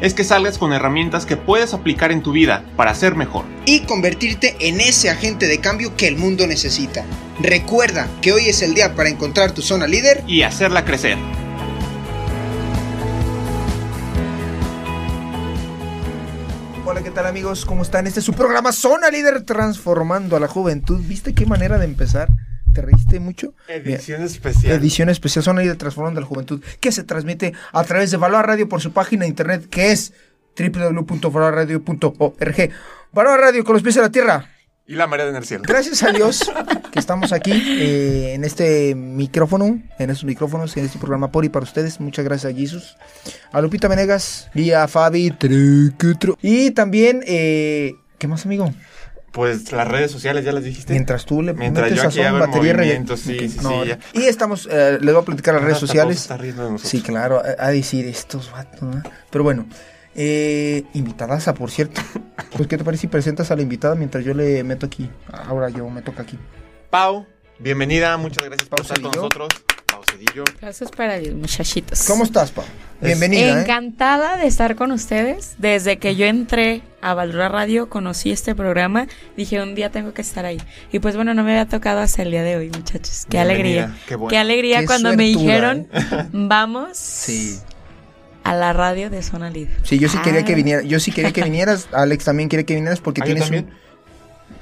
es que salgas con herramientas que puedes aplicar en tu vida para ser mejor. Y convertirte en ese agente de cambio que el mundo necesita. Recuerda que hoy es el día para encontrar tu zona líder. Y hacerla crecer. Hola, ¿qué tal amigos? ¿Cómo están? Este es su programa Zona Líder Transformando a la Juventud. ¿Viste qué manera de empezar? ¿Te reíste mucho? Edición especial. Edición especial Zona Líder Transformando a la Juventud, que se transmite a través de Valor Radio por su página de internet, que es www.valorradio.org. Valor Radio con los pies en la tierra. Y la marea en el cielo. Gracias a Dios que estamos aquí eh, en este micrófono, en estos micrófonos, en este programa por y para ustedes. Muchas gracias a Jesus, a Lupita Venegas y a Fabi. Y también, eh, ¿qué más, amigo? Pues las redes sociales ya las dijiste. Mientras tú le Mientras metes yo aquí hago batería movimiento, sí, Ok, sí, no, sí, ya. Y estamos, eh, les voy a platicar las redes sociales. Sí, claro, a, a decir estos vatos, ¿no? Pero bueno, eh, invitadaza, por cierto. Pues, ¿qué te parece si presentas a la invitada mientras yo le meto aquí? Ahora yo me toca aquí. Pau, bienvenida. Muchas gracias por estar con Cedillo. nosotros. Pau Cedillo. Gracias para los muchachitos. ¿Cómo estás, Pau? Bienvenida, ¿eh? Encantada de estar con ustedes. Desde que yo entré a Valora Radio, conocí este programa. Dije, un día tengo que estar ahí. Y pues bueno, no me había tocado hasta el día de hoy, muchachos. Qué Bienvenida, alegría. qué bueno. Qué alegría Qué cuando me dijeron, ¿eh? vamos Sí. a la radio de Zona Líder. Sí, yo sí quería Ah. que vinieras. Yo sí quería que vinieras. Alex también quiere que vinieras porque Ah, tienes un.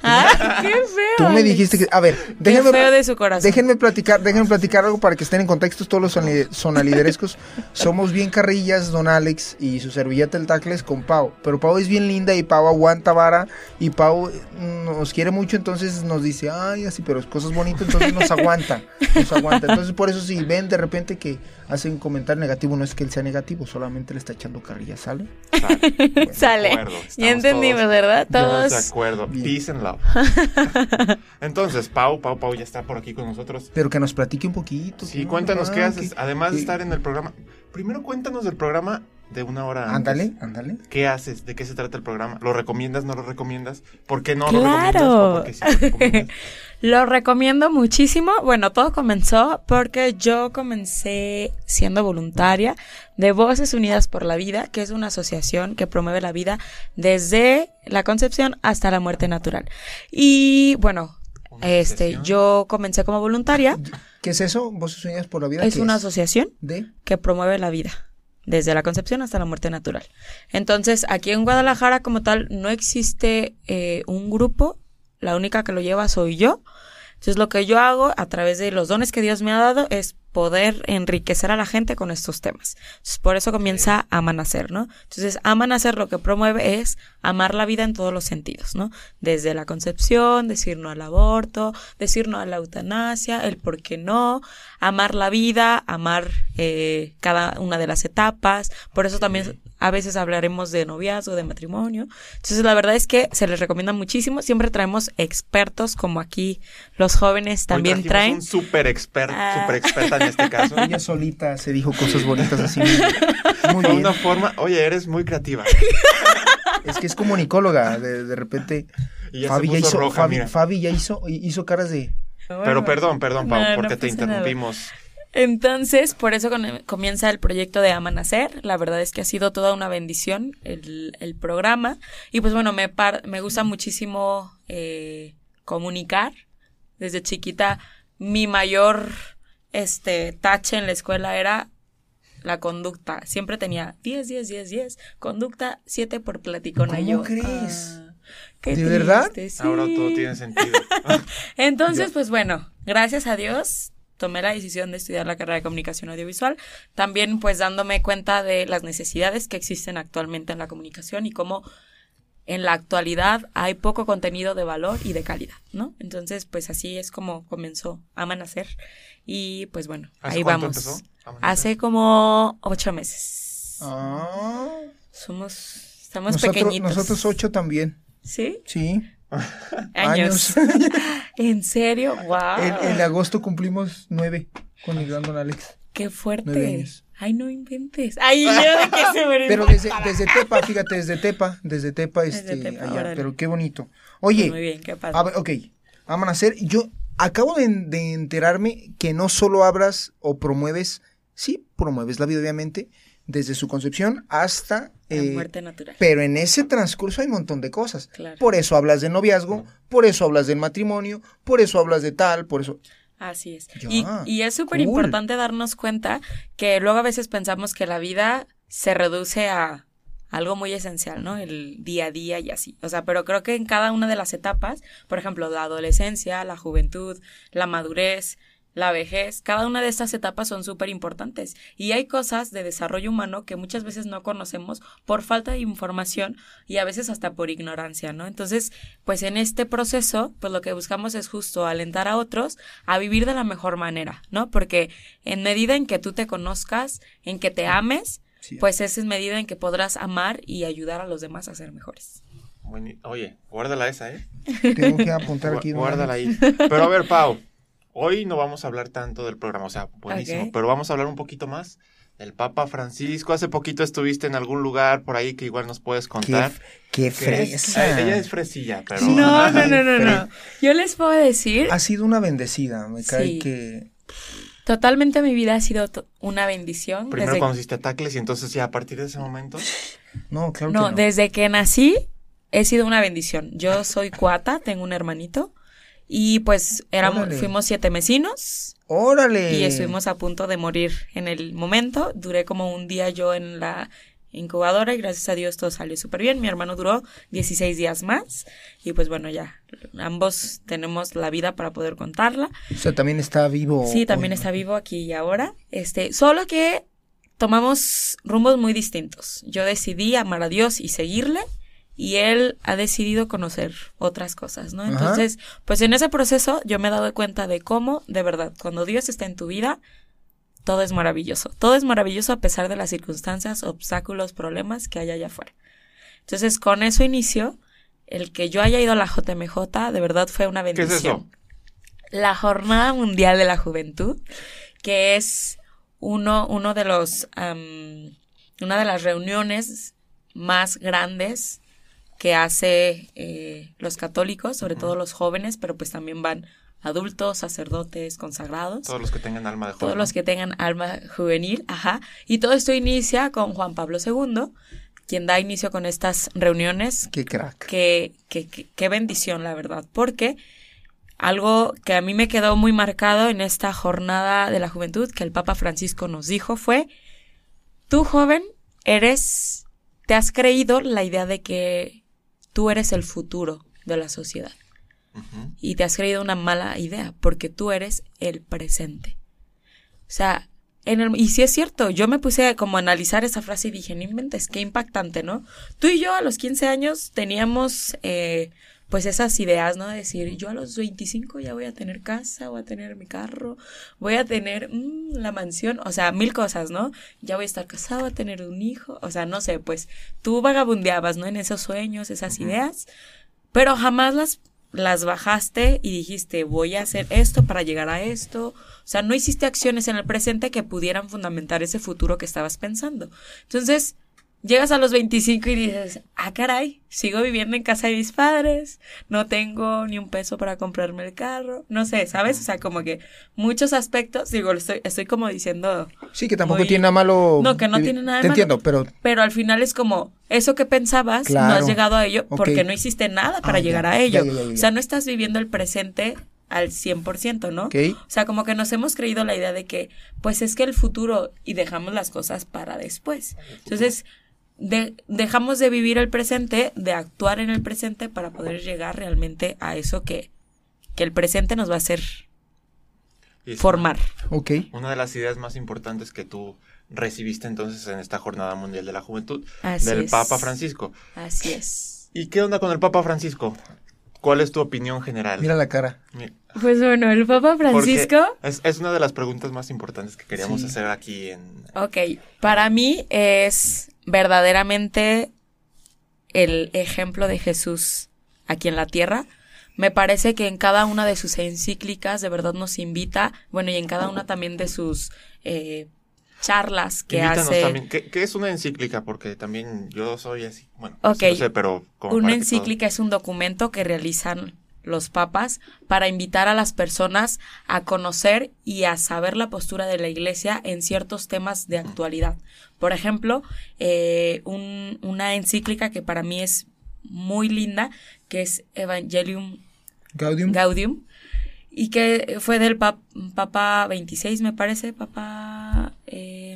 También. ¡Ay, qué feo! Tú me dijiste que. A ver, Qué déjenme. feo de su corazón. Déjenme platicar, déjenme platicar algo para que estén en contexto todos los sonali- sonaliderescos. Somos bien carrillas, don Alex y su servilleta el tacles con Pau. Pero Pau es bien linda y Pau aguanta vara y Pau mm, nos quiere mucho, entonces nos dice, ay, así, pero es cosas bonitas, entonces nos aguanta. Nos aguanta. Entonces por eso si ven de repente que hace un comentario negativo, no es que él sea negativo, solamente le está echando carrilla, ¿sale? Sale. Sale. De acuerdo, Ya entendimos, todos- ¿verdad? Todos Todos. de acuerdo. Bien. Peace and love. Entonces, Pau, Pau, Pau ya está por aquí con nosotros. Pero que nos platique un poquito. Sí, ¿no? cuéntanos qué haces, además de estar en el programa. Primero cuéntanos del programa de una hora antes. Ándale, ándale. ¿Qué haces? ¿De qué se trata el programa? ¿Lo recomiendas? ¿No lo recomiendas? ¿Por qué no lo recomiendas? ¿O por qué sí lo recomiendas? Lo recomiendo muchísimo. Bueno, todo comenzó porque yo comencé siendo voluntaria de Voces Unidas por la Vida, que es una asociación que promueve la vida desde la concepción hasta la muerte natural. Y bueno, ¿Una este, asociación? yo comencé como voluntaria. ¿Qué es eso? ¿Voces Unidas por la Vida? Es ¿Qué una asociación ¿De? que promueve la vida desde la concepción hasta la muerte natural. Entonces, aquí en Guadalajara como tal no existe eh, un grupo, la única que lo lleva soy yo. Entonces, lo que yo hago a través de los dones que Dios me ha dado es poder enriquecer a la gente con estos temas. Entonces, por eso comienza Amanacer, ¿no? Entonces, Amanacer lo que promueve es amar la vida en todos los sentidos, ¿no? Desde la concepción, decir no al aborto, decir no a la eutanasia, el por qué no, amar la vida, amar eh, cada una de las etapas. Por eso también a veces hablaremos de noviazgo, de matrimonio. Entonces, la verdad es que se les recomienda muchísimo. Siempre traemos expertos, como aquí los jóvenes también traen. un super experto, Ah. super experta en este caso. Ella solita se dijo cosas bonitas así. Muy bien. una forma, oye, eres muy creativa. Es que es comunicóloga. De, de repente, Y ya Fabi se ya, hizo, roja, Fabi, mira. Fabi ya hizo, hizo caras de. Pero perdón, perdón, Pau, No, no porque te nada. interrumpimos. Entonces, por eso comienza el proyecto de Ama Nacer. La verdad es que ha sido toda una bendición el, el programa. Y pues bueno, me, par- me gusta muchísimo eh, comunicar. Desde chiquita, mi mayor este, tache en la escuela era la conducta. Siempre tenía 10, 10, 10, 10. Conducta 7 por platicona. ¿Cómo yo, crees? ah, qué ¿De verdad? Ahora todo tiene sentido. Entonces, pues bueno, gracias a Dios tomé la decisión de estudiar la carrera de comunicación audiovisual, también pues dándome cuenta de las necesidades que existen actualmente en la comunicación y cómo en la actualidad hay poco contenido de valor y de calidad, ¿no? Entonces, pues así es como comenzó Amanacer y pues bueno, ¿Hace ahí vamos. empezó? Hace como ocho meses. Ah, Somos, estamos nosotros, pequeñitos. nosotros ocho también. ¿Sí? Sí. Años. ¿En serio? ¡Wow! En, en agosto cumplimos nueve con el gran Don Alex. ¡Qué Nueve fuerte! años. Ay, no inventes. Ay, yo de que se me Pero desde, desde Tepa, fíjate, desde Tepa, desde Tepa, Desde este, Tepa, allá, pero qué bonito. Oye, Muy bien, ¿qué pasa? a ver, ok, vamos a hacer, yo acabo de, de enterarme que no solo hablas o promueves, sí, promueves la vida obviamente, desde su concepción hasta... La eh, muerte natural. pero en ese transcurso hay un montón de cosas. Claro. Por eso hablas de noviazgo, por eso hablas del matrimonio, por eso hablas de tal, por eso... Así es. Ya, y, y es súper cool. importante darnos cuenta que luego a veces pensamos que la vida se reduce a algo muy esencial, ¿no? El día a día y así. O sea, pero creo que en cada una de las etapas, por ejemplo, la adolescencia, la juventud, la madurez, la vejez, cada una de estas etapas son súper importantes. Y hay cosas de desarrollo humano que muchas veces no conocemos por falta de información y a veces hasta por ignorancia, ¿no? Entonces, pues en este proceso, pues lo que buscamos es justo alentar a otros a vivir de la mejor manera, ¿no? Porque en medida en que tú te conozcas, en que te ames, Sí. pues esa es medida en que podrás amar y ayudar a los demás a ser mejores. Oye, guárdala esa, ¿eh? Tengo que apuntar aquí. Guárdala ahí. Pero a ver, Pau, hoy no vamos a hablar tanto del programa, o sea, buenísimo, pero vamos a hablar un poquito más del Papa Francisco. Hace poquito estuviste en algún lugar por ahí que igual nos puedes Qué, contar. qué fresa. eh, ella es fresilla, pero... No, no, no, no, no. Yo les puedo decir, Ha sido una bendecida, me cae Sí. que... totalmente mi vida ha sido una bendición. Primero desde- conociste a Tacles y entonces ya a partir de ese momento... No, claro No, que no. desde que nací he sido una bendición. Yo soy cuata, tengo un hermanito y pues éramos, Órale. fuimos siete vecinos ¡Órale! y estuvimos a punto de morir en el momento. Duré como un día yo en la incubadora y gracias a Dios todo salió súper bien. Mi hermano duró 16 días más y pues bueno, ya ambos tenemos la vida para poder contarla. O sea, también está vivo. Sí, también hoy, está vivo aquí y ahora. Este, solo que tomamos rumbos muy distintos. Yo decidí amar a Dios y seguirle y él ha decidido conocer otras cosas, ¿no? Ajá. Entonces, pues en ese proceso yo me he dado cuenta de cómo, de verdad, cuando Dios está en tu vida, todo es maravilloso. Todo es maravilloso a pesar de las circunstancias, obstáculos, problemas que hay allá afuera. Entonces, con eso inicio. El que yo haya ido a la JMJ, de verdad fue una ¿Qué es bendición eso? la Jornada Mundial de la Juventud, que es uno, uno de los, una de las reuniones más grandes que hace eh, los católicos, sobre todo los jóvenes, pero pues también van adultos, sacerdotes, consagrados. Todos los que tengan alma de joven. Todos los que tengan alma juvenil, ajá. Y todo esto inicia con Juan Pablo II, quien da inicio con estas reuniones Qué crack. Qué, qué, qué- qué bendición, la verdad, porque algo que a mí me quedó muy marcado en esta jornada de la juventud que el Papa Francisco nos dijo fue, tú joven eres, te has creído la idea de que tú eres el futuro de la sociedad y te has creído una mala idea porque tú eres el presente. O sea, en el, y sí es cierto, yo me puse a como a analizar esa frase y dije, no inventes, qué impactante, ¿no? Tú y yo a los 15 años teníamos eh, pues esas ideas, ¿no? De decir, yo a los 25 ya voy a tener casa, voy a tener mi carro, voy a tener mm, la mansión, o sea, mil cosas, ¿no? Ya voy a estar casado, voy a tener un hijo, o sea, no sé, pues tú vagabundeabas, ¿no? En esos sueños, esas ideas, pero jamás las las bajaste y dijiste, voy a hacer esto para llegar a esto. O sea, no hiciste acciones en el presente que pudieran fundamentar ese futuro que estabas pensando. Entonces, llegas a los 25 y dices, ah, caray, sigo viviendo en casa de mis padres, no tengo ni un peso para comprarme el carro, no sé, ¿sabes? O sea, como que muchos aspectos, digo, estoy, estoy como diciendo, Sí, que tampoco Muy- tiene nada malo. No, que no tiene nada de Te malo. entiendo, pero pero al final es como, eso que pensabas, no has llegado a ello porque no hiciste nada para Ah, ya, llegar a ello. ya, ya, ya. O sea, no estás viviendo el presente al 100%, ¿no? O sea, como que nos hemos creído la idea de que, pues es que el futuro y dejamos las cosas para después. Entonces, de- dejamos de vivir el presente, de actuar en el presente para poder llegar realmente a eso que, que el presente nos va a hacer formar. Ok. Una de las ideas más importantes que tú recibiste entonces en esta Jornada Mundial de la Juventud Así del es. Papa Francisco. Así es. ¿Y qué onda con el Papa Francisco? ¿Cuál es tu opinión general? Mira la cara. Pues bueno, el Papa Francisco... Es, es una de las preguntas más importantes que queríamos Sí. hacer aquí en... Ok, para mí es verdaderamente el ejemplo de Jesús aquí en la tierra. Me parece que en cada una de sus encíclicas de verdad nos invita, bueno, y en cada una también de sus eh, charlas que Invítanos hace. también. ¿Qué, qué es una encíclica? Porque también yo soy así. Bueno, Ok. no sé, pero como Una encíclica es un documento que realizan los papas para invitar a las personas a conocer y a saber la postura de la iglesia en ciertos temas de actualidad. Por ejemplo, eh, un- una encíclica que para mí es muy linda, que es Evangelium Gaudium. Gaudium, y que fue del pap- Papa 26, me parece, Papa... eh,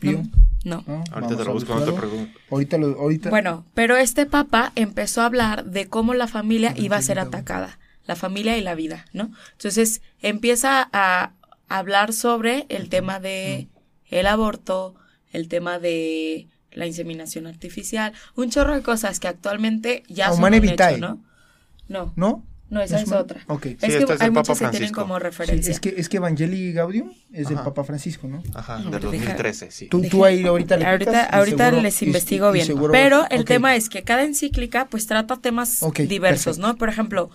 Pío. no, no. ¿no? Ahorita te lo busco, no te pregunto. Ahorita lo, ahorita. Bueno, pero este papa empezó a hablar de cómo la familia iba a ser atacada, la familia y la vida, ¿no? Entonces empieza a hablar sobre el tema de el aborto, el tema de la inseminación artificial, un chorro de cosas que actualmente ya son un Vitae. hecho, ¿no? No, ¿No? No, esa ¿Es es otra. Ok. Es Sí, que esta es hay del muchas Papa que tienen Francisco. como Sí, referencia. es que, es que Evangelii Gaudium es del. Papa Francisco, ¿no? Ajá, No, del deja- 2013, sí. Tú, tú ahí ahorita le Ahorita, ahorita seguro- les investigo y bien. seguro Pero el tema es que cada encíclica pues trata temas diversos, perfecto. ¿no? Por ejemplo,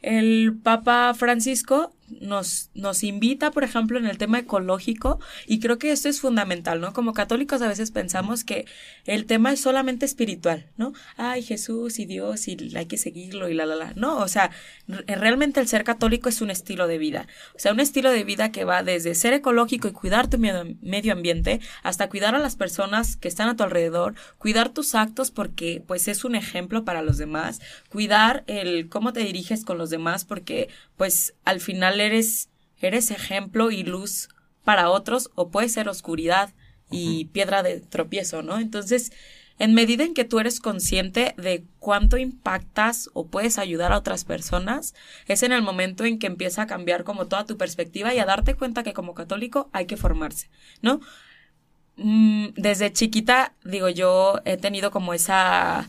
el Papa Francisco nos, nos invita, por ejemplo, en el tema ecológico, y creo que esto es fundamental, ¿no? Como católicos a veces pensamos que el tema es solamente espiritual, ¿no? Ay, Jesús y Dios y hay que seguirlo y la, la, la. No, o sea, re- realmente el ser católico es un estilo de vida. O sea, un estilo de vida que va desde ser ecológico y cuidar tu medio ambiente hasta cuidar a las personas que están a tu alrededor, cuidar tus actos porque pues es un ejemplo para los demás, cuidar el cómo te diriges con los demás porque pues al final eres eres ejemplo y luz para otros o puede ser oscuridad y piedra de tropiezo, ¿no? Entonces, en medida en que tú eres consciente de cuánto impactas o puedes ayudar a otras personas, es en el momento en que empieza a cambiar como toda tu perspectiva y a darte cuenta que como católico hay que formarse, ¿no? Mm, desde chiquita, digo, yo he tenido como esa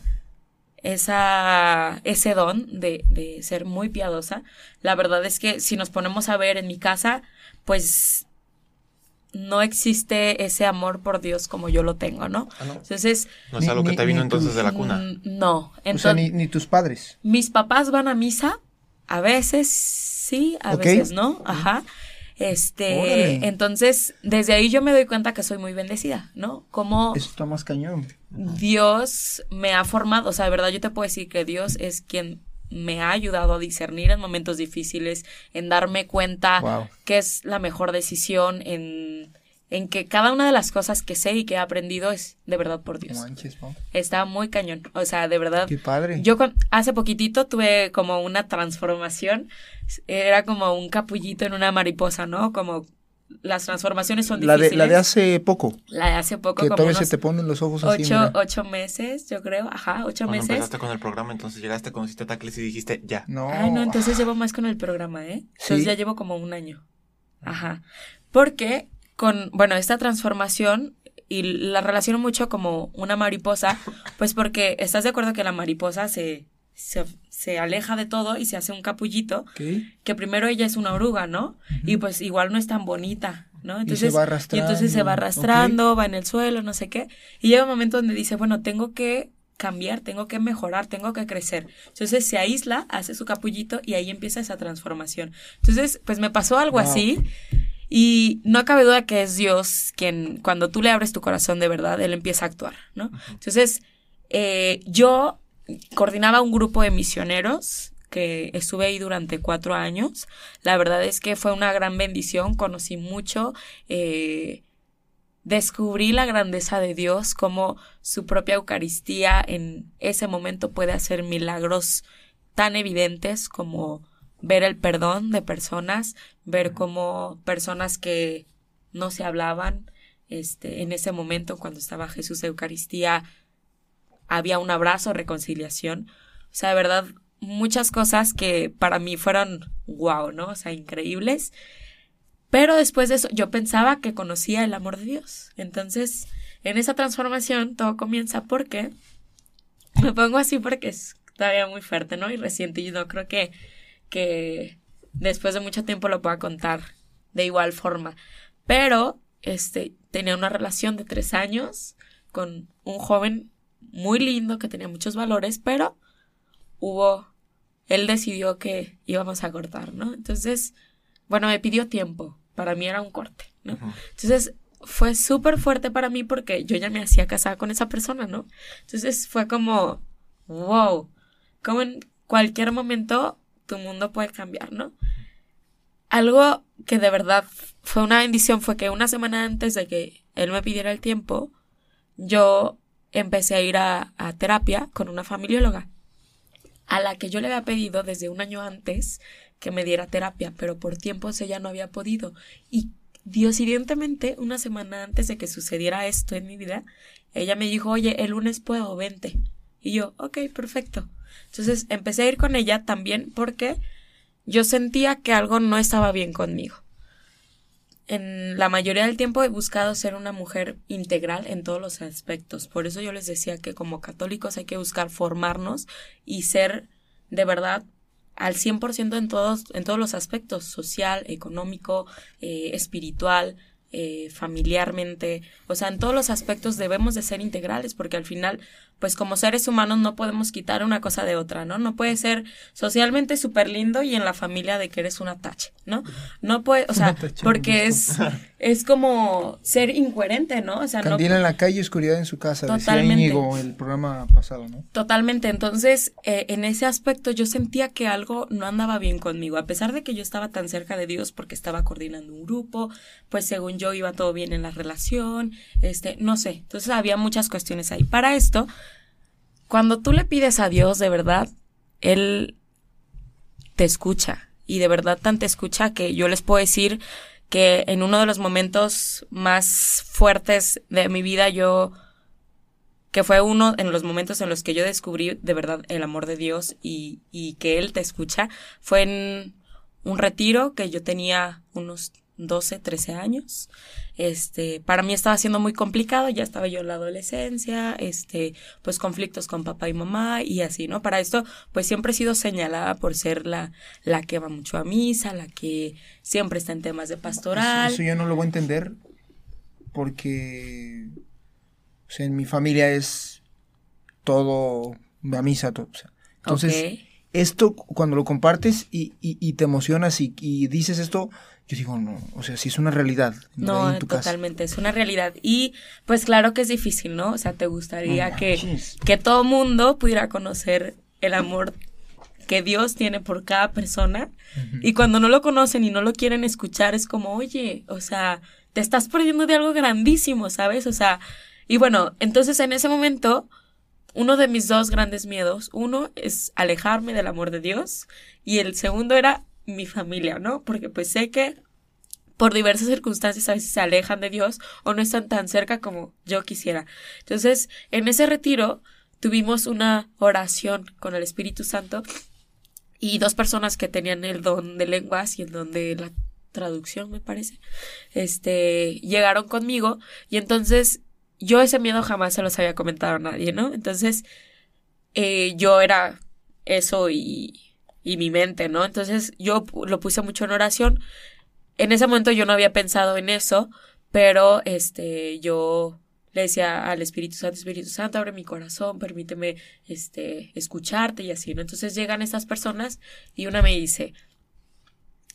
esa, ese don de, de ser muy piadosa. La verdad es que si nos ponemos a ver en mi casa, pues no existe ese amor por Dios como yo lo tengo, ¿no? Ah, no. Entonces, No es Ni- algo que ni- te vino ni entonces de la cuna. no. O sea, Entonces, ni, ni tus padres. mis papás van a misa, a veces sí, a veces no, ajá. Este, Órale. entonces, desde ahí yo me doy cuenta que soy muy bendecida, ¿no? Como Eso está más cañón. Dios me ha formado, o sea, de verdad yo te puedo decir que Dios es quien me ha ayudado a discernir en momentos difíciles, en darme cuenta Wow. que es la mejor decisión, en, en que cada una de las cosas que sé y que he aprendido es de verdad por Dios. No manches, ¿no? Está muy cañón, o sea, de verdad. Qué padre. Yo con- hace poquitito tuve como una transformación, era como un capullito en una mariposa, ¿no? Como las transformaciones son la, de, difíciles. la de hace poco. La de hace poco, Que como todavía se te ponen los ojos así. ocho, mira. ocho meses, yo creo, ajá, ocho Cuando meses. empezaste con el programa, entonces llegaste, conociste a Tacles y dijiste, ya. No. Ay, no, entonces llevo más con el programa, ¿eh? Entonces ¿Sí? ya llevo como un año. Ajá. Porque con, bueno, esta transformación y la relaciono mucho como una mariposa, pues porque estás de acuerdo que la mariposa se, se, se aleja de todo y se hace un capullito, que primero ella es una oruga, ¿no? Y pues igual no es tan bonita, ¿no? Y Entonces, se va y entonces se va arrastrando, arrastrando, va en el suelo, no sé qué. Y llega un momento donde dice, bueno, tengo que cambiar, tengo que mejorar, tengo que crecer. Entonces se aísla, hace su capullito y ahí empieza esa transformación. Entonces, pues me pasó algo Wow. así y no cabe duda que es Dios quien, cuando tú le abres tu corazón de verdad, Él empieza a actuar, ¿no? Entonces, eh, yo coordinaba un grupo de misioneros que estuve ahí durante cuatro años. La verdad es que fue una gran bendición, conocí mucho, eh, descubrí la grandeza de Dios, cómo su propia Eucaristía en ese momento puede hacer milagros tan evidentes como ver el perdón de personas, ver cómo personas que no se hablaban, este, en ese momento cuando estaba Jesús Eucaristía, había un abrazo, reconciliación. O sea, de verdad, muchas cosas que para mí fueron wow, ¿no? O sea, increíbles. Pero después de eso, yo pensaba que conocía el amor de Dios. Entonces, en esa transformación, todo comienza porque me pongo así porque es todavía muy fuerte, ¿no? Y reciente, y no creo que, que después de mucho tiempo lo pueda contar de igual forma. Pero, este, tenía una relación de tres años con un joven muy lindo que tenía muchos valores, pero hubo él decidió que íbamos a cortar, ¿no? Entonces, bueno, me pidió tiempo. Para mí era un corte, ¿no? Entonces, fue súper fuerte para mí porque yo ya me hacía casada con esa persona, ¿no? Entonces fue como, wow, como en cualquier momento tu mundo puede cambiar, ¿no? Algo que de verdad fue una bendición fue que una semana antes de que él me pidiera el tiempo, yo empecé a ir a, terapia con una familióloga, a la que yo le había pedido desde un año antes que me diera terapia, pero por tiempos ella no había podido. Y Diosidentemente, una semana antes de que sucediera esto en mi vida, ella me dijo, oye, el lunes puedo, vente. Y yo, ok, perfecto. Entonces empecé a ir con ella también porque yo sentía que algo no estaba bien conmigo. En la mayoría del tiempo he buscado ser una mujer integral en todos los aspectos. Por eso yo les decía que como católicos hay que buscar formarnos y ser de verdad al 100% en todos, en todos los aspectos, social, económico, eh, espiritual, eh, familiarmente, o sea, en todos los aspectos debemos de ser integrales porque al final pues como seres humanos no podemos quitar una cosa de otra, ¿no? No puede ser socialmente súper lindo y en la familia de que eres una tache, ¿no? No puede, o sea, porque es, es como ser incoherente, ¿no? O sea, en la calle, oscuridad en su casa, Totalmente. decía el programa pasado, ¿no? Totalmente, entonces eh, en ese aspecto yo sentía que algo no andaba bien conmigo, a pesar de que yo estaba tan cerca de Dios porque estaba coordinando un grupo, pues según yo iba todo bien en la relación, este, no sé, entonces había muchas cuestiones ahí. Para esto, cuando tú le pides a Dios de verdad, Él te escucha. Y de verdad tan te escucha que yo les puedo decir que en uno de los momentos más fuertes de mi vida yo que fue uno en los momentos en los que yo descubrí de verdad el amor de Dios y, y que Él te escucha, fue en un retiro que yo tenía unos 12, 13 años. Este, para mí estaba siendo muy complicado, ya estaba yo en la adolescencia, este, pues conflictos con papá y mamá y así, ¿no? Para esto, pues siempre he sido señalada por ser la, la que va mucho a misa, la que siempre está en temas de pastoral. Eso, yo no lo voy a entender porque, o sea, en mi familia es todo a misa, todo. entonces, esto cuando lo compartes y, y, te emocionas y, y dices esto, yo digo, no, o sea, sí es una realidad. No, totalmente, es una realidad. Y pues claro que es difícil, ¿no? O sea, te gustaría que, que todo mundo pudiera conocer el amor que Dios tiene por cada persona. Y cuando no lo conocen y no lo quieren escuchar, es como, oye, o sea, te estás perdiendo de algo grandísimo, ¿sabes? O sea, y bueno, entonces en ese momento, uno de mis dos grandes miedos, uno es alejarme del amor de Dios y el segundo era mi familia, ¿no? Porque pues sé que por diversas circunstancias a veces se alejan de Dios o no están tan cerca como yo quisiera. Entonces, en ese retiro tuvimos una oración con el Espíritu Santo y dos personas que tenían el don de lenguas y el don de la traducción, me parece, este, llegaron conmigo y entonces yo ese miedo jamás se los había comentado a nadie, ¿no? Entonces, eh, yo era eso y y mi mente, ¿no? Entonces yo lo puse mucho en oración. En ese momento yo no había pensado en eso, pero este yo le decía al Espíritu Santo, Espíritu Santo, abre mi corazón, permíteme este escucharte y así, ¿no? Entonces llegan estas personas y una me dice,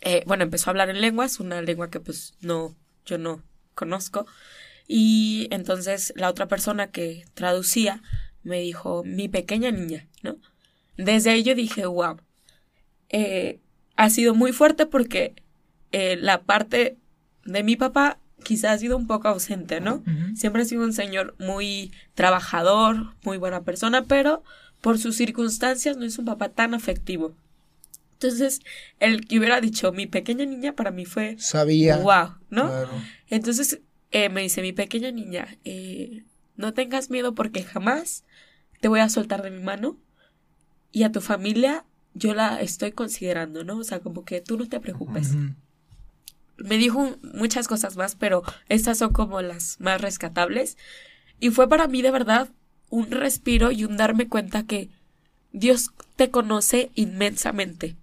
eh, bueno, empezó a hablar en lenguas, una lengua que pues no, yo no conozco. Y entonces la otra persona que traducía me dijo, mi pequeña niña, ¿no? Desde ahí yo dije, wow, eh, ha sido muy fuerte porque eh, la parte de mi papá quizás ha sido un poco ausente, ¿no? Siempre ha sido un señor muy trabajador, muy buena persona, pero por sus circunstancias no es un papá tan afectivo. Entonces, el que hubiera dicho mi pequeña niña para mí fue... Sabía. Wow, ¿no? Entonces, eh, me dice mi pequeña niña, no tengas miedo porque jamás te voy a soltar de mi mano y a tu familia yo la estoy considerando, ¿no? O sea, como que tú no te preocupes. Me dijo muchas cosas más, pero estas son como las más rescatables. Y fue para mí de verdad un respiro y un darme cuenta que Dios te conoce inmensamente.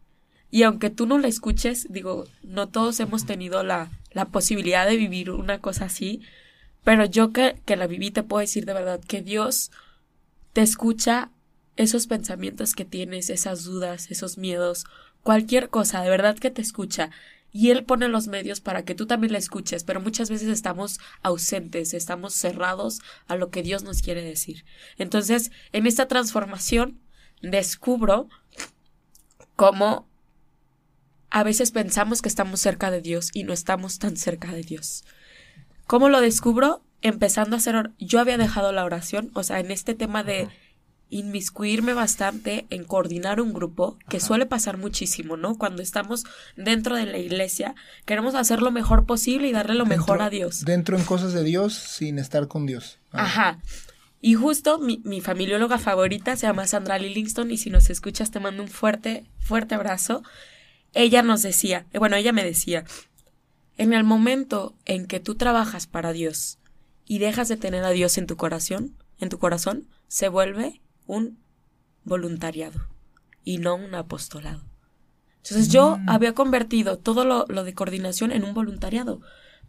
Y aunque tú no la escuches, digo, no todos hemos tenido la, la posibilidad de vivir una cosa así, pero yo que, que la viví te puedo decir de verdad que Dios te escucha esos pensamientos que tienes, esas dudas, esos miedos, cualquier cosa, de verdad que te escucha. Y Él pone los medios para que tú también la escuches, pero muchas veces estamos ausentes, estamos cerrados a lo que Dios nos quiere decir. Entonces, en esta transformación, descubro cómo a veces pensamos que estamos cerca de Dios y no estamos tan cerca de Dios. ¿Cómo lo descubro? Empezando a hacer... Yo había dejado la oración, o sea, en este tema de inmiscuirme bastante en coordinar un grupo, que suele pasar muchísimo, ¿no? Cuando estamos dentro de la iglesia, queremos hacer lo mejor posible y darle lo mejor a Dios. Dentro en cosas de Dios sin estar con Dios. Ah. Ajá. Y justo mi, mi familióloga favorita se llama Sandra Livingston y si nos escuchas te mando un fuerte, fuerte abrazo. Ella nos decía, eh, bueno, ella me decía, en el momento en que tú trabajas para Dios y dejas de tener a Dios en tu corazón, en tu corazón, se vuelve un voluntariado y no un apostolado. Entonces yo Mm. había convertido todo lo, lo de coordinación en un voluntariado,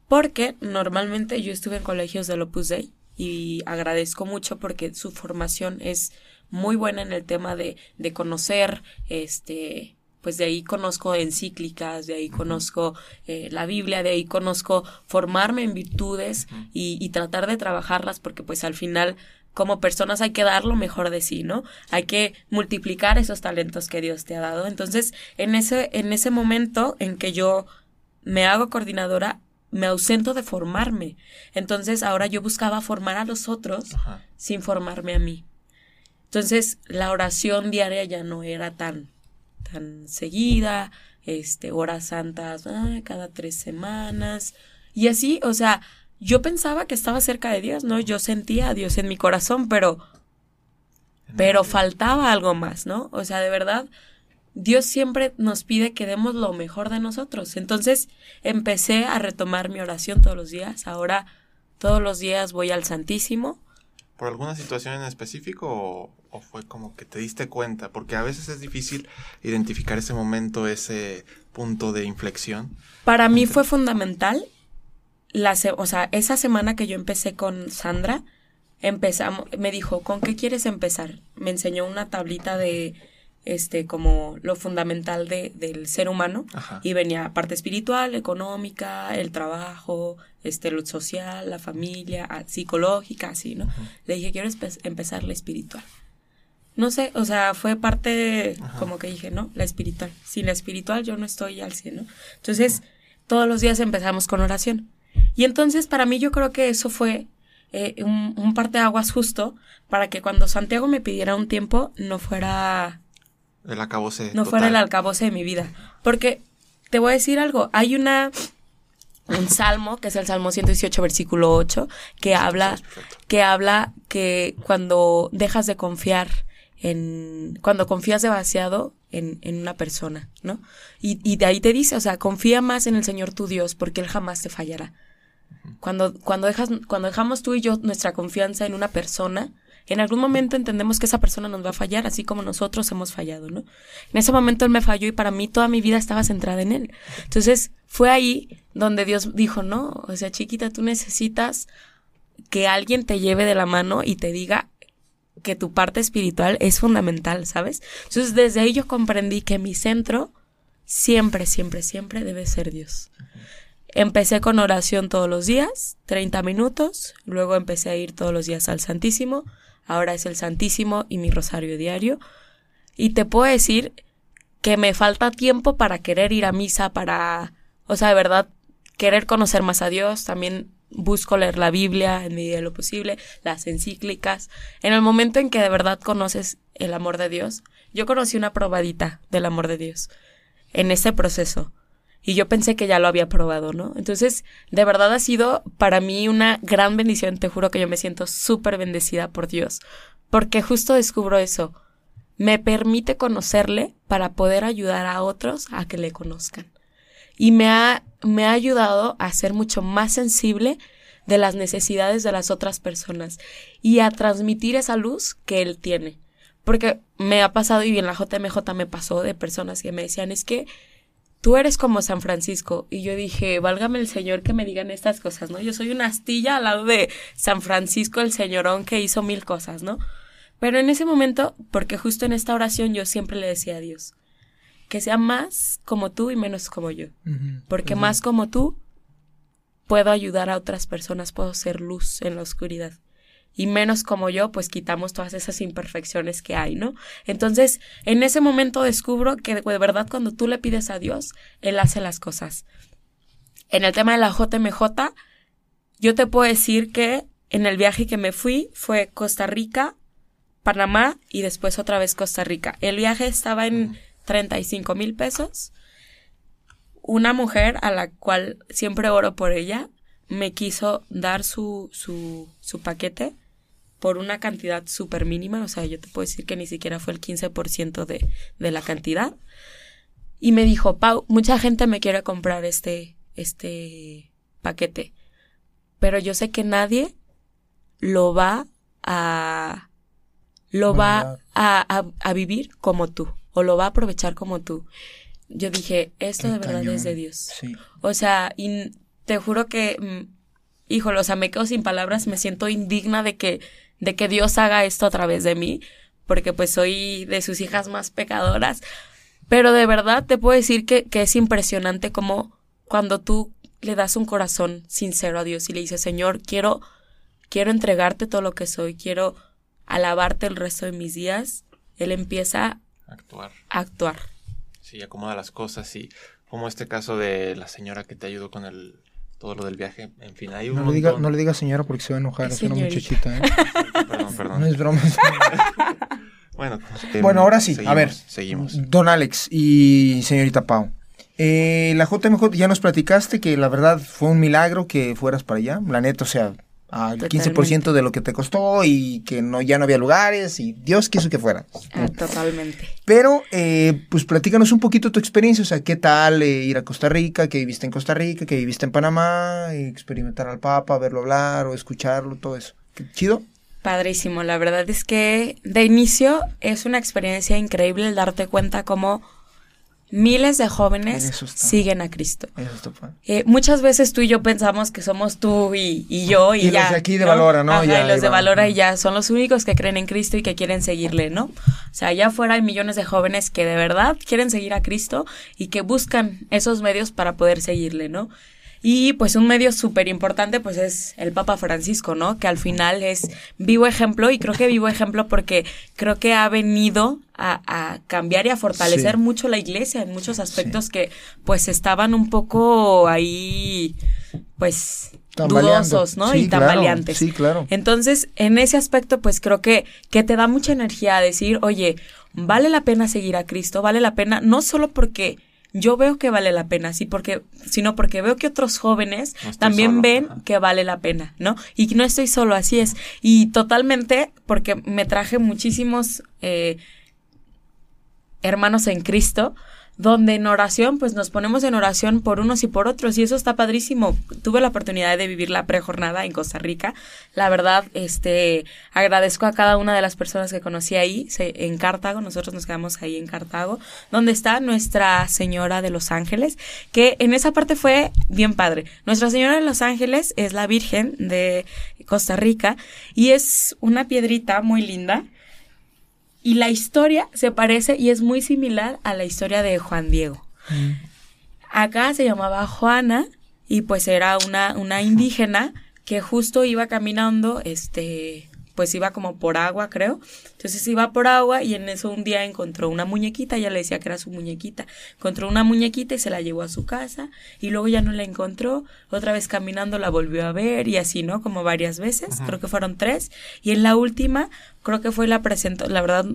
porque normalmente yo estuve en colegios del Opus Dei y agradezco mucho porque su formación es muy buena en el tema de, de conocer, este, pues de ahí conozco encíclicas, de ahí conozco eh, la Biblia, de ahí conozco formarme en virtudes y, y tratar de trabajarlas porque pues al final como personas hay que dar lo mejor de sí, ¿no? Hay que multiplicar esos talentos que Dios te ha dado. Entonces, en ese, en ese momento en que yo me hago coordinadora, me ausento de formarme. Entonces, ahora yo buscaba formar a los otros Ajá. sin formarme a mí. Entonces, la oración diaria ya no era tan, tan seguida, este, horas santas ah, cada tres semanas. Y así, o sea, yo pensaba que estaba cerca de Dios, ¿no? Yo sentía a Dios en mi corazón, pero, pero faltaba algo más, ¿no? O sea, de verdad, Dios siempre nos pide que demos lo mejor de nosotros. Entonces, empecé a retomar mi oración todos los días. Ahora, todos los días voy al Santísimo. ¿Por alguna situación en específico o, o fue como que te diste cuenta? Porque a veces es difícil identificar ese momento, ese punto de inflexión. Para mí fue fundamental, la se- o sea, esa semana que yo empecé con Sandra, empezamos, me dijo, ¿con qué quieres empezar? Me enseñó una tablita de, este, como lo fundamental de, del ser humano, Ajá. y venía parte espiritual, económica, el trabajo, este, lo social, la familia, psicológica, así, ¿no? Le dije, quiero empezar la espiritual. No sé, o sea, fue parte como que dije, ¿no? La espiritual. Sin la espiritual yo no estoy al 100, ¿no? Entonces, todos los días empezamos con oración. Y entonces, para mí, yo creo que eso fue eh, un, un parteaguas justo para que cuando Santiago me pidiera un tiempo, no fuera El acabose. no fuera el total. alcabose de mi vida. Porque te voy a decir algo, hay una un salmo, que es el Salmo 118, versículo 8, que habla, que habla que cuando dejas de confiar en, cuando confías demasiado en, en una persona, ¿no? Y, y de ahí te dice, o sea, confía más en el Señor tu Dios, porque Él jamás te fallará. Cuando, cuando, dejas, cuando dejamos tú y yo nuestra confianza en una persona, en algún momento entendemos que esa persona nos va a fallar, así como nosotros hemos fallado, ¿no? En ese momento él me falló y para mí toda mi vida estaba centrada en él. Entonces fue ahí donde Dios dijo, no, o sea, chiquita, tú necesitas que alguien te lleve de la mano y te diga que tu parte espiritual es fundamental, ¿sabes? Entonces desde ahí yo comprendí que mi centro siempre, siempre, siempre debe ser Dios. Empecé con oración todos los días, 30 minutos, luego empecé a ir todos los días al Santísimo, ahora es el Santísimo y mi rosario diario. Y te puedo decir que me falta tiempo para querer ir a misa, para, o sea, de verdad, querer conocer más a Dios, también busco leer la Biblia en medida de lo posible, las encíclicas. En el momento en que de verdad conoces el amor de Dios, yo conocí una probadita del amor de Dios en ese proceso. Y yo pensé que ya lo había probado, ¿no? Entonces, de verdad ha sido para mí una gran bendición. Te juro que yo me siento súper bendecida por Dios. Porque justo descubro eso. Me permite conocerle para poder ayudar a otros a que le conozcan. Y me ha, me ha ayudado a ser mucho más sensible de las necesidades de las otras personas y a transmitir esa luz que él tiene. Porque me ha pasado y en la JMJ me pasó de personas que me decían, es que tú eres como San Francisco. Y yo dije, válgame el Señor que me digan estas cosas, ¿no? Yo soy una astilla al lado de San Francisco, el señorón que hizo mil cosas, ¿no? Pero en ese momento, porque justo en esta oración yo siempre le decía a Dios, que sea más como tú y menos como yo. Porque más como tú puedo ayudar a otras personas, puedo ser luz en la oscuridad. Y menos como yo, pues quitamos todas esas imperfecciones que hay, ¿no? Entonces, en ese momento descubro que de verdad cuando tú le pides a Dios, Él hace las cosas. En el tema de la JMJ, yo te puedo decir que en el viaje que me fui fue Costa Rica, Panamá y después otra vez Costa Rica. El viaje estaba en 35 mil pesos. Una mujer a la cual siempre oro por ella me quiso dar su, su, su paquete por una cantidad súper mínima, o sea, yo te puedo decir que ni siquiera fue el 15% de, de la cantidad. Y me dijo, Pau, mucha gente me quiere comprar este, este paquete, pero yo sé que nadie lo va a, lo va a, a, a vivir como tú, o lo va a aprovechar como tú. Yo dije, esto Qué de verdad cañón. es de Dios. Sí. O sea, y te juro que, mm, híjole, o sea, me quedo sin palabras, me siento indigna de que, de que Dios haga esto a través de mí, porque pues soy de sus hijas más pecadoras. Pero de verdad te puedo decir que, que es impresionante como cuando tú le das un corazón sincero a Dios y le dices, Señor, quiero, quiero entregarte todo lo que soy, quiero alabarte el resto de mis días, Él empieza Actuar. actuar. Sí, acomoda las cosas y como este caso de la señora que te ayudó con el todo lo del viaje. En fin, hay un No le, diga, montón. no le diga señora porque se va a enojar, Es una muchachita. ¿eh? Perdón, No perdón. es broma. es broma. Bueno, Bueno, ahora sí, a ver. Seguimos. Don Alex y señorita Pau. Eh, la JMJ ya nos platicaste que la verdad fue un milagro que fueras para allá. La neta, o sea, al Totalmente. 15% de lo que te costó y que no, ya no había lugares y Dios quiso que fueras. Ah, totalmente. Pero, eh, pues platícanos un poquito tu experiencia, o sea, qué tal eh, ir a Costa Rica, qué viviste en Costa Rica, qué viviste en Panamá, eh, experimentar al Papa, verlo hablar o escucharlo, todo eso. ¿Qué chido? Padrísimo, la verdad es que de inicio es una experiencia increíble el darte cuenta cómo miles de jóvenes Eso siguen a Cristo. Eso. Eh, muchas veces tú y yo pensamos que somos tú y, y yo y, Y los ya. de aquí de Valora, ¿no? Ajá, Ya y los de. Valora y ya son los únicos que creen en Cristo y que quieren seguirle, ¿no? O sea, allá afuera hay millones de jóvenes que de verdad quieren seguir a Cristo y que buscan esos medios para poder seguirle, ¿no? Y pues un medio súper importante pues es el Papa Francisco, ¿no? Que al final es vivo ejemplo y creo que vivo ejemplo porque creo que ha venido a, a cambiar y a fortalecer Sí. mucho la iglesia en muchos aspectos que pues estaban un poco ahí pues dudosos, ¿no? Sí, y claro, tambaleantes. sí, claro. Entonces, en ese aspecto, pues creo que, que te da mucha energía a decir, oye, vale la pena seguir a Cristo, vale la pena, no solo porque yo veo que vale la pena, sí, porque, sino porque veo que otros jóvenes No también solo, ven que vale la pena, ¿no? Y no estoy solo, así es. Y totalmente, porque me traje muchísimos eh, hermanos en Cristo, donde en oración, pues nos ponemos en oración por unos y por otros, y eso está padrísimo. Tuve la oportunidad de vivir la prejornada en Costa Rica. La verdad, este, agradezco a cada una de las personas que conocí ahí, se- en Cartago, nosotros nos quedamos ahí en Cartago, donde está Nuestra Señora de los Ángeles, que en esa parte fue bien padre. Nuestra Señora de los Ángeles es la Virgen de Costa Rica, y es una piedrita muy linda, y la historia se parece y es muy similar a la historia de Juan Diego. Acá se llamaba Juana y pues era una, una indígena que justo iba caminando, este, pues iba como por agua, creo. Entonces iba por agua y en eso un día encontró una muñequita, ella le decía que era su muñequita. Encontró una muñequita y se la llevó a su casa y luego ya no la encontró. Otra vez caminando la volvió a ver y así, ¿no? Como varias veces, creo que fueron tres. Y en la última, creo que fue la presentó, la verdad,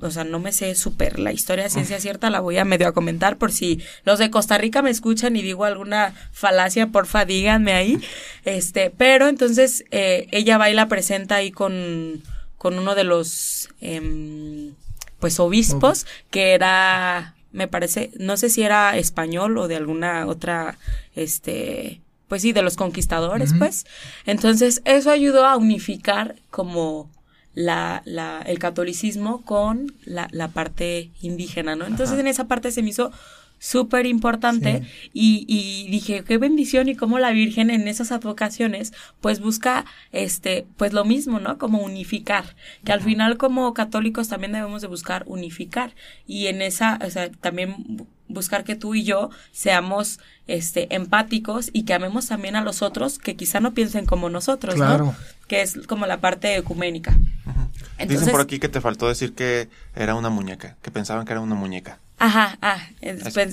o sea, no me sé súper la historia de ciencia cierta, la voy a medio a comentar por si los de Costa Rica me escuchan y digo alguna falacia, porfa, díganme ahí. Este, pero entonces eh, ella va y la presenta ahí con, con uno de los, em, pues, obispos, que era, me parece, no sé si era español o de alguna otra, este, pues sí, de los conquistadores, pues. Entonces, eso ayudó a unificar como la, la, el catolicismo con la, la parte indígena, ¿no? Entonces, Ajá. en esa parte se me hizo súper importante y, y, dije, qué bendición y cómo la Virgen en esas advocaciones pues busca este pues lo mismo, ¿no? Como unificar, que al final como católicos también debemos de buscar unificar y en esa, o sea, también buscar que tú y yo seamos este empáticos y que amemos también a los otros que quizá no piensen como nosotros, ¿no? Que es como la parte ecuménica. Dicen por aquí que te faltó decir que era una muñeca, que pensaban que era una muñeca. Ajá, ah,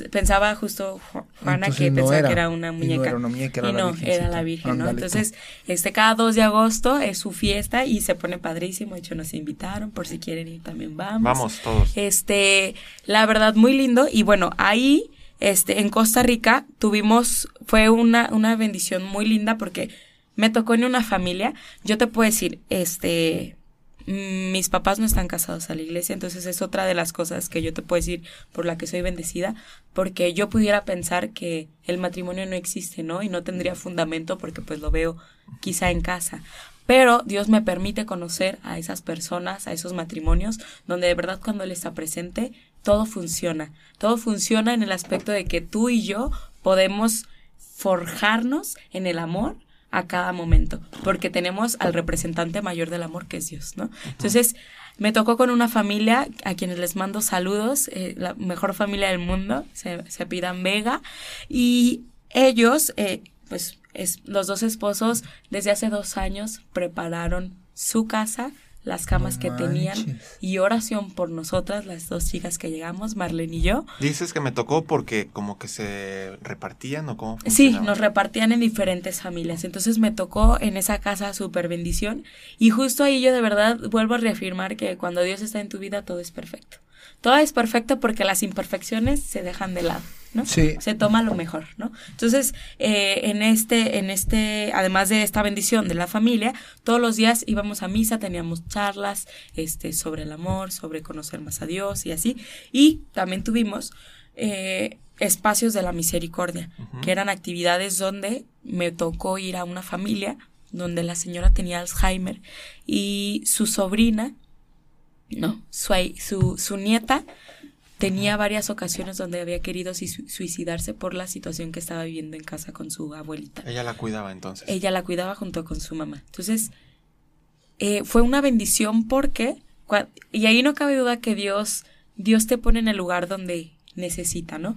pensaba justo Juana que pensaba que era una muñeca. Y no, era, no, era la Virgen, ¿no? Entonces, este, cada 2 de agosto es su fiesta y se pone padrísimo. De hecho, nos invitaron, por si quieren ir también vamos. Vamos, todos. Este, la verdad, muy lindo. Y bueno, ahí, este, en Costa Rica, tuvimos, fue una, una bendición muy linda porque me tocó en una familia. Yo te puedo decir, este, mis papás no están casados a la iglesia, entonces es otra de las cosas que yo te puedo decir por la que soy bendecida, porque yo pudiera pensar que el matrimonio no existe, ¿no? Y no tendría fundamento porque pues lo veo quizá en casa. Pero Dios me permite conocer a esas personas, a esos matrimonios, donde de verdad cuando Él está presente, todo funciona. Todo funciona en el aspecto de que tú y yo podemos forjarnos en el amor a cada momento, porque tenemos al representante mayor del amor que es Dios, ¿no? Entonces, me tocó con una familia a quienes les mando saludos, eh, la mejor familia del mundo, se, se pidan Vega, y ellos, eh, pues, es, los dos esposos desde hace dos años prepararon su casa las camas que tenían y oración por nosotras, las dos chicas que llegamos, Marlene y yo. Dices que me tocó porque como que se repartían o cómo. Sí, nos repartían en diferentes familias. Entonces me tocó en esa casa súper bendición y justo ahí yo de verdad vuelvo a reafirmar que cuando Dios está en tu vida todo es perfecto. Todo es perfecto porque las imperfecciones se dejan de lado. ¿No? Sí. Se toma lo mejor, ¿no? Entonces, eh, en este, en este, además de esta bendición de la familia, todos los días íbamos a misa, teníamos charlas, este, sobre el amor, sobre conocer más a Dios y así. Y también tuvimos eh, espacios de la misericordia, que eran actividades donde me tocó ir a una familia donde la señora tenía Alzheimer y su sobrina, no, su, su, su nieta tenía varias ocasiones donde había querido suicidarse por la situación que estaba viviendo en casa con su abuelita. Ella la cuidaba entonces. Ella la cuidaba junto con su mamá. Entonces, eh, fue una bendición porque, y ahí no cabe duda que Dios, Dios te pone en el lugar donde necesita, ¿no?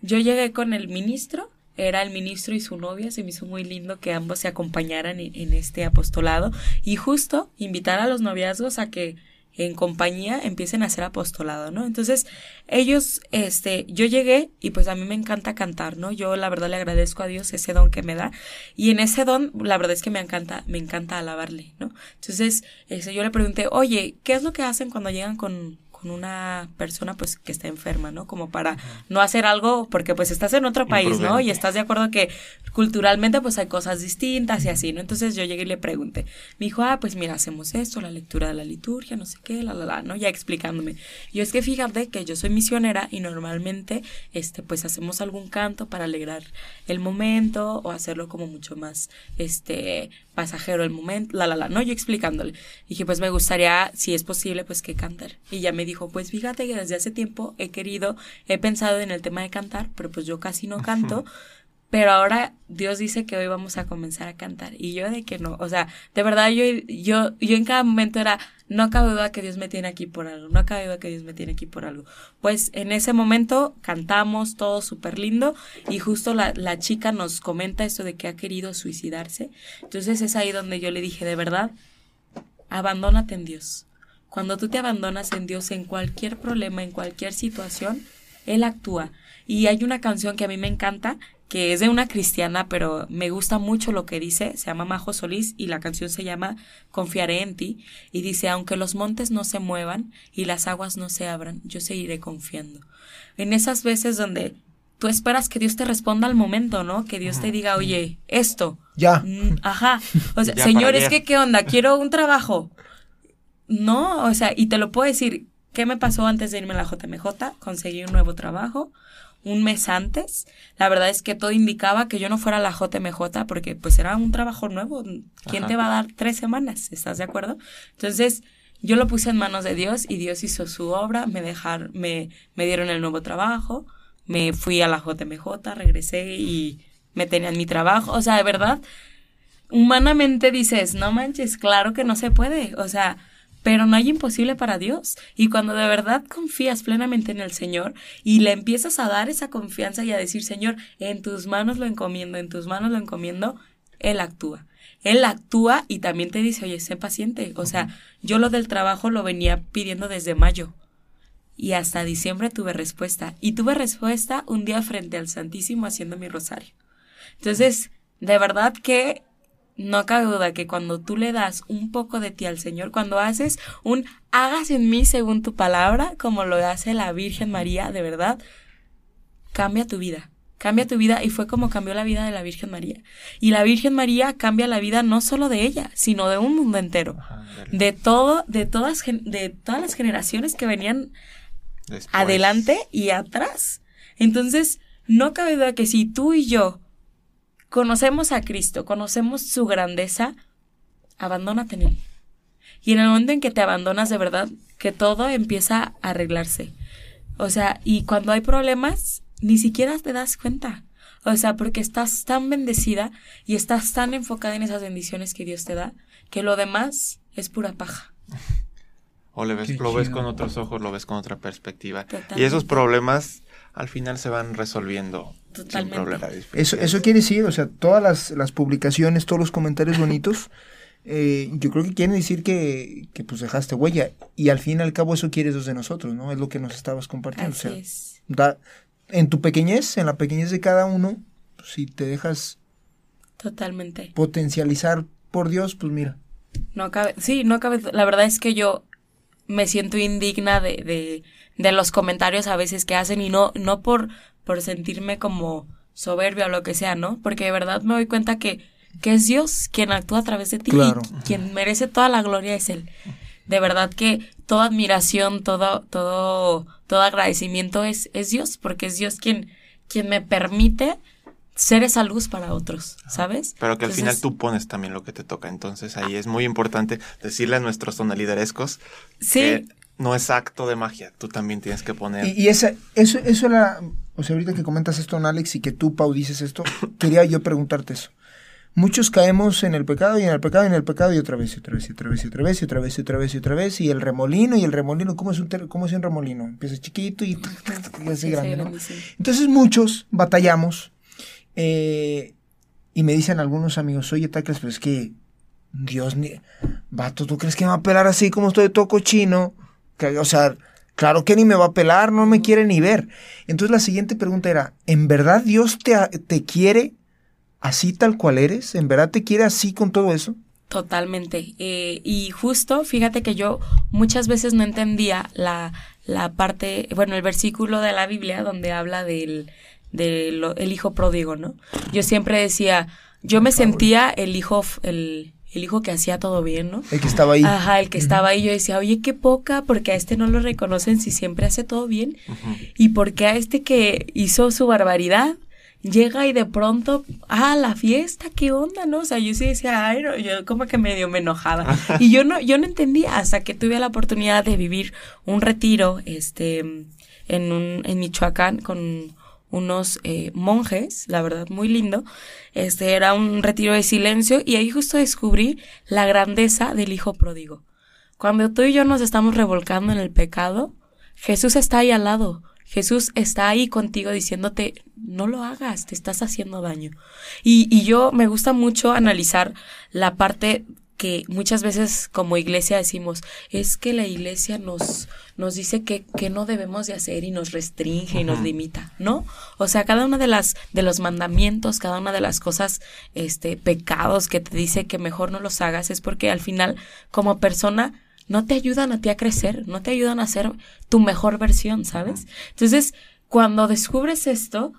Yo llegué con el ministro, era el ministro y su novia, se me hizo muy lindo que ambos se acompañaran en este apostolado y justo invitar a los noviazgos a que en compañía empiecen a hacer apostolado, ¿no? Entonces, ellos, este, yo llegué y pues a mí me encanta cantar, ¿no? Yo la verdad le agradezco a Dios ese don que me da y en ese don, la verdad es que me encanta, me encanta alabarle, ¿no? Entonces, este, yo le pregunté, oye, ¿qué es lo que hacen cuando llegan con, con una persona pues que está enferma, ¿no? Como para no hacer algo porque pues estás en otro país, ¿no? Y estás de acuerdo que culturalmente pues hay cosas distintas y así, ¿no? Entonces yo llegué y le pregunté. Me dijo, ah, pues mira, hacemos esto, la lectura de la liturgia, no sé qué, la, la, la, ¿no? Ya explicándome. Yo es que fíjate que yo soy misionera y normalmente, este, pues hacemos algún canto para alegrar el momento o hacerlo como mucho más, este, pasajero el momento, la, la, la, ¿no? Yo explicándole. dije, pues me gustaría, si es posible, pues que cantar. Y ya me dijo, pues fíjate que desde hace tiempo he querido, he pensado en el tema de cantar, pero pues yo casi no canto. Pero ahora Dios dice que hoy vamos a comenzar a cantar. Y yo de que no. O sea, de verdad yo, yo, yo en cada momento era, no cabe duda que Dios me tiene aquí por algo. No cabe duda que Dios me tiene aquí por algo. Pues en ese momento cantamos todo súper lindo. Y justo la, la chica nos comenta esto de que ha querido suicidarse. Entonces es ahí donde yo le dije, de verdad, abandónate en Dios. Cuando tú te abandonas en Dios en cualquier problema, en cualquier situación, Él actúa. Y hay una canción que a mí me encanta que es de una cristiana, pero me gusta mucho lo que dice, se llama Majo Solís y la canción se llama Confiaré en ti y dice, aunque los montes no se muevan y las aguas no se abran, yo seguiré confiando. En esas veces donde tú esperas que Dios te responda al momento, ¿no? Que Dios te diga, oye, esto. Ya. Mm, ajá. O sea, señor, es que, ¿qué onda? Quiero un trabajo. No, o sea, y te lo puedo decir, ¿qué me pasó antes de irme a la JMJ? Conseguí un nuevo trabajo un mes antes. La verdad es que todo indicaba que yo no fuera a la JMJ porque pues era un trabajo nuevo. ¿Quién te va a dar tres semanas? ¿Estás de acuerdo? Entonces yo lo puse en manos de Dios y Dios hizo su obra, me dejaron, me, me dieron el nuevo trabajo, me fui a la JMJ, regresé y me tenían mi trabajo. O sea, de verdad, humanamente dices, no manches, claro que no se puede. O sea, pero no hay imposible para Dios. Y cuando de verdad confías plenamente en el Señor y le empiezas a dar esa confianza y a decir, Señor, en tus manos lo encomiendo, en tus manos lo encomiendo, Él actúa. Él actúa y también te dice, oye, sé paciente. O sea, yo lo del trabajo lo venía pidiendo desde mayo. Y hasta diciembre tuve respuesta. Y tuve respuesta un día frente al Santísimo haciendo mi rosario. Entonces, de verdad que no cabe duda que cuando tú le das un poco de ti al Señor, cuando haces un hagas en mí según tu palabra, como lo hace la Virgen María, de verdad, cambia tu vida. Cambia tu vida y fue como cambió la vida de la Virgen María. Y la Virgen María cambia la vida no solo de ella, sino de un mundo entero. De todo, de todas, de todas las generaciones que venían adelante y atrás. Entonces, no cabe duda que si tú y yo conocemos a Cristo, conocemos su grandeza, abandónate en Él. Y en el momento en que te abandonas de verdad, que todo empieza a arreglarse. O sea, y cuando hay problemas, ni siquiera te das cuenta. O sea, porque estás tan bendecida y estás tan enfocada en esas bendiciones que Dios te da, que lo demás es pura paja. O le ves, lo ves con otros ojos, lo ves con otra perspectiva. Y esos problemas al final se van resolviendo sin problema. Eso, eso quiere decir, o sea, todas las, las publicaciones, todos los comentarios bonitos, eh, yo creo que quieren decir que, que, pues dejaste huella. Y al fin y al cabo eso quieres de nosotros, ¿no? Es lo que nos estabas compartiendo. Así es. Da, en tu pequeñez, en la pequeñez de cada uno, pues, si te dejas totalmente potencializar por Dios, pues mira. No cabe, sí, no cabe, la verdad es que yo me siento indigna de, de, de los comentarios a veces que hacen y no, no por, por sentirme como soberbia o lo que sea, ¿no? Porque de verdad me doy cuenta que, que es Dios quien actúa a través de ti y quien merece toda la gloria es Él. De verdad que toda admiración, todo, todo, todo agradecimiento es, es Dios, porque es Dios quien, quien me permite ser esa luz para otros, ¿sabes? Pero que al final tú pones también lo que te toca. Entonces ahí es muy importante decirle a nuestros tonaliderescos sí. que no es acto de magia, tú también tienes que poner. Y, y esa, eso, eso era, o sea, ahorita que comentas esto, Alex, y que tú, Pau, dices esto, quería yo preguntarte eso. Muchos caemos en el pecado y en el pecado y en el pecado y otra vez y otra vez y otra vez y otra vez y otra vez y otra vez y otra vez y el remolino y el remolino, ¿cómo es un, cómo es un remolino? Empieza chiquito y, y hace grande, ¿no? Entonces muchos batallamos eh, y me dicen algunos amigos, oye, Tacles, pero es que Dios, ni... vato, ¿tú crees que me va a pelar así como estoy todo cochino? o sea, claro que ni me va a pelar, no me quiere ni ver. Entonces la siguiente pregunta era, ¿en verdad Dios te, te quiere así tal cual eres? ¿En verdad te quiere así con todo eso? Totalmente. Eh, y justo, fíjate que yo muchas veces no entendía la, la parte, bueno, el versículo de la Biblia donde habla del, del el hijo pródigo, ¿no? Yo siempre decía, yo me sentía el hijo, el, el hijo que hacía todo bien, ¿no? El que estaba ahí. Ajá, el que estaba ahí. Yo decía, oye, qué poca, porque a este no lo reconocen si siempre hace todo bien. Y porque a este que hizo su barbaridad, llega y de pronto, ah, la fiesta, qué onda, ¿no? O sea, yo sí decía, ay, no, yo como que medio me enojaba. y yo no, yo no entendía hasta que tuve la oportunidad de vivir un retiro, este, en un, en Michoacán con unos eh, monjes, la verdad muy lindo. Este era un retiro de silencio y ahí justo descubrí la grandeza del hijo pródigo. Cuando tú y yo nos estamos revolcando en el pecado, Jesús está ahí al lado. Jesús está ahí contigo diciéndote, no lo hagas, te estás haciendo daño. Y, y yo me gusta mucho analizar la parte que muchas veces como iglesia decimos, es que la iglesia nos, nos dice que, que no debemos de hacer y nos restringe y nos limita, ¿no? O sea, cada uno de las, de los mandamientos, cada una de las cosas, este, pecados que te dice que mejor no los hagas, es porque al final, como persona, no te ayudan a ti a crecer, no te ayudan a ser tu mejor versión, ¿sabes? Entonces, cuando descubres esto,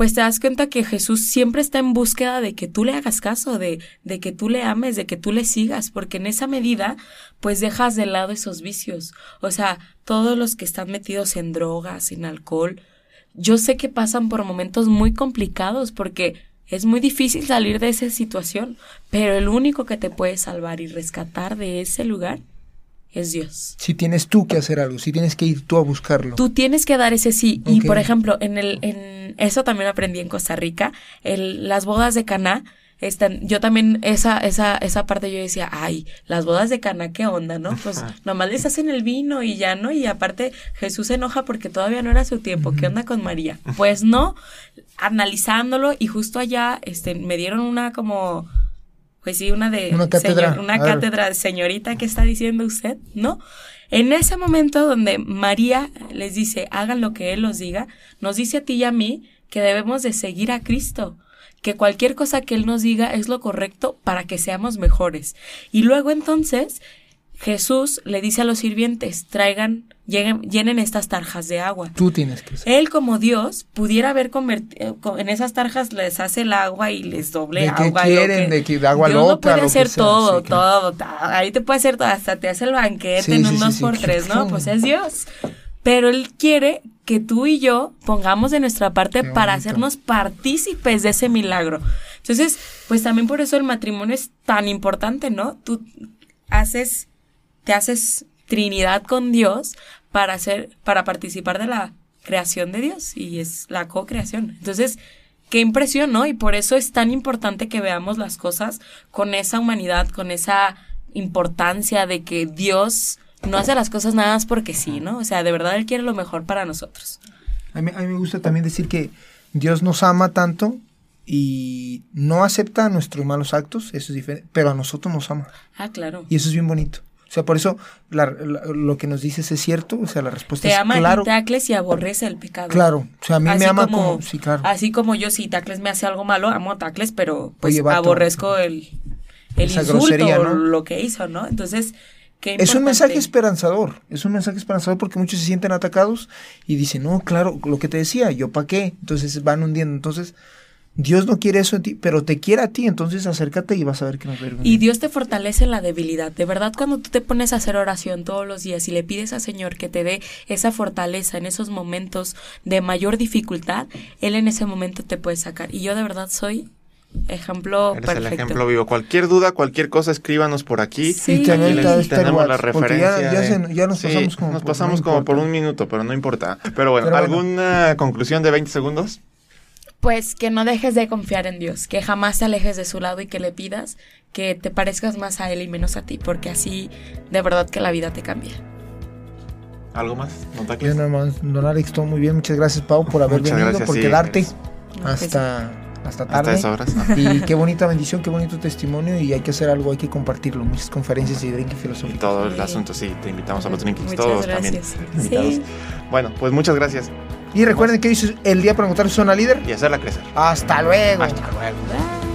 pues te das cuenta que Jesús siempre está en búsqueda de que tú le hagas caso, de, de que tú le ames, de que tú le sigas, porque en esa medida, pues dejas de lado esos vicios. O sea, todos los que están metidos en drogas, en alcohol, yo sé que pasan por momentos muy complicados porque es muy difícil salir de esa situación, pero el único que te puede salvar y rescatar de ese lugar es Dios. Si tienes tú que hacer algo, si tienes que ir tú a buscarlo. Tú tienes que dar ese sí. Y por ejemplo, en el, en eso también aprendí en Costa Rica, el, las bodas de Caná. Están, yo también, esa, esa, esa parte yo decía, ay, las bodas de Caná, ¿qué onda, no? Pues nomás les hacen el vino y ya, ¿no? Y aparte Jesús se enoja porque todavía no era su tiempo, ¿qué onda con María? Pues no, analizándolo y justo allá, este, me dieron una como, pues sí, una de... Una cátedra. señor- una cátedra señorita, ¿qué está diciendo usted? ¿No? En ese momento donde María les dice, hagan lo que Él los diga, nos dice a ti y a mí que debemos de seguir a Cristo, que cualquier cosa que Él nos diga es lo correcto para que seamos mejores. Y luego entonces Jesús le dice a los sirvientes, traigan, lleguen, llenen estas tarjas de agua. Tú tienes que hacer. Él como Dios pudiera haber convertido, en esas tarjas les hace el agua y les doble ¿De qué agua. lo quieren? ¿De qué- de agua Dios loca, lo puede lo que hacer sea, todo, sí, todo, ahí te puede hacer todo, hasta te hace el banquete Sí, en sí, un sí, dos sí, por qué tres, ¿no? Pues es Dios. Pero Él quiere que tú y yo pongamos de nuestra parte Qué para hacernos partícipes de ese milagro. Entonces, pues también por eso el matrimonio es tan importante, ¿no? Tú haces, te haces Trinidad con Dios para hacer, para participar de la creación de Dios y es la co-creación. Entonces, qué impresión, ¿no? Y por eso es tan importante que veamos las cosas con esa humanidad, con esa importancia de que Dios no hace las cosas nada más porque sí, ¿no? O sea, de verdad Él quiere lo mejor para nosotros. A mí, a mí me gusta también decir que Dios nos ama tanto y no acepta nuestros malos actos, eso es diferente, pero a nosotros nos ama. Ah, claro. Y eso es bien bonito. O sea, por eso la- la- lo que nos dices es cierto, o sea, la respuesta Te es ama claro. Tacles y aborrece el pecado. Claro, o sea, a mí Así me ama como, como, sí, claro. Así como yo, si Tacles me hace algo malo, amo a Tacles, pero pues Oye, vato. aborrezco el, el insulto grosería, lo que hizo, ¿no? Entonces, qué Es un mensaje esperanzador, es un mensaje esperanzador porque muchos se sienten atacados y dicen, no, claro, lo que te decía, yo pa' qué, entonces van hundiendo, entonces Dios no quiere eso en ti, pero te quiere a ti, entonces acércate y vas a ver que nos va. Y Dios te fortalece en la debilidad. De verdad, cuando tú te pones a hacer oración todos los días y le pides al Señor que te dé esa fortaleza en esos momentos de mayor dificultad, Él en ese momento te puede sacar. Y yo de verdad soy ejemplo Eres perfecto. el ejemplo vivo. Cualquier duda, cualquier cosa, escríbanos por aquí. Sí. Y Aquí les tenemos la ya- referencia. ya de- se- ya nos Sí, pasamos como nos por- pasamos no como por importa. un minuto, pero no importa. Pero bueno, Pero bueno. ¿alguna conclusión de 20 segundos? Pues que no dejes de confiar en Dios, que jamás te alejes de su lado y que le pidas que te parezcas más a Él y menos a ti, porque así de verdad que la vida te cambia. ¿Algo más? ¿No, Yo Tacles? nada más, don Alex, todo muy bien, muchas gracias Pau por haber Muchas venido, gracias, por sí, quedarte eres- hasta, hasta Hasta tarde. esas horas. Y qué bonita bendición, qué bonito testimonio y hay que hacer algo, hay que compartirlo. Muchas conferencias y drink y Y todo el Sí. asunto, sí, te invitamos a los drinks, Muchas todos gracias. también invitados. Sí. Bueno, pues muchas gracias Y recuerden que hoy es el día para encontrar su zona líder. y hacerla crecer. Hasta luego. Hasta luego.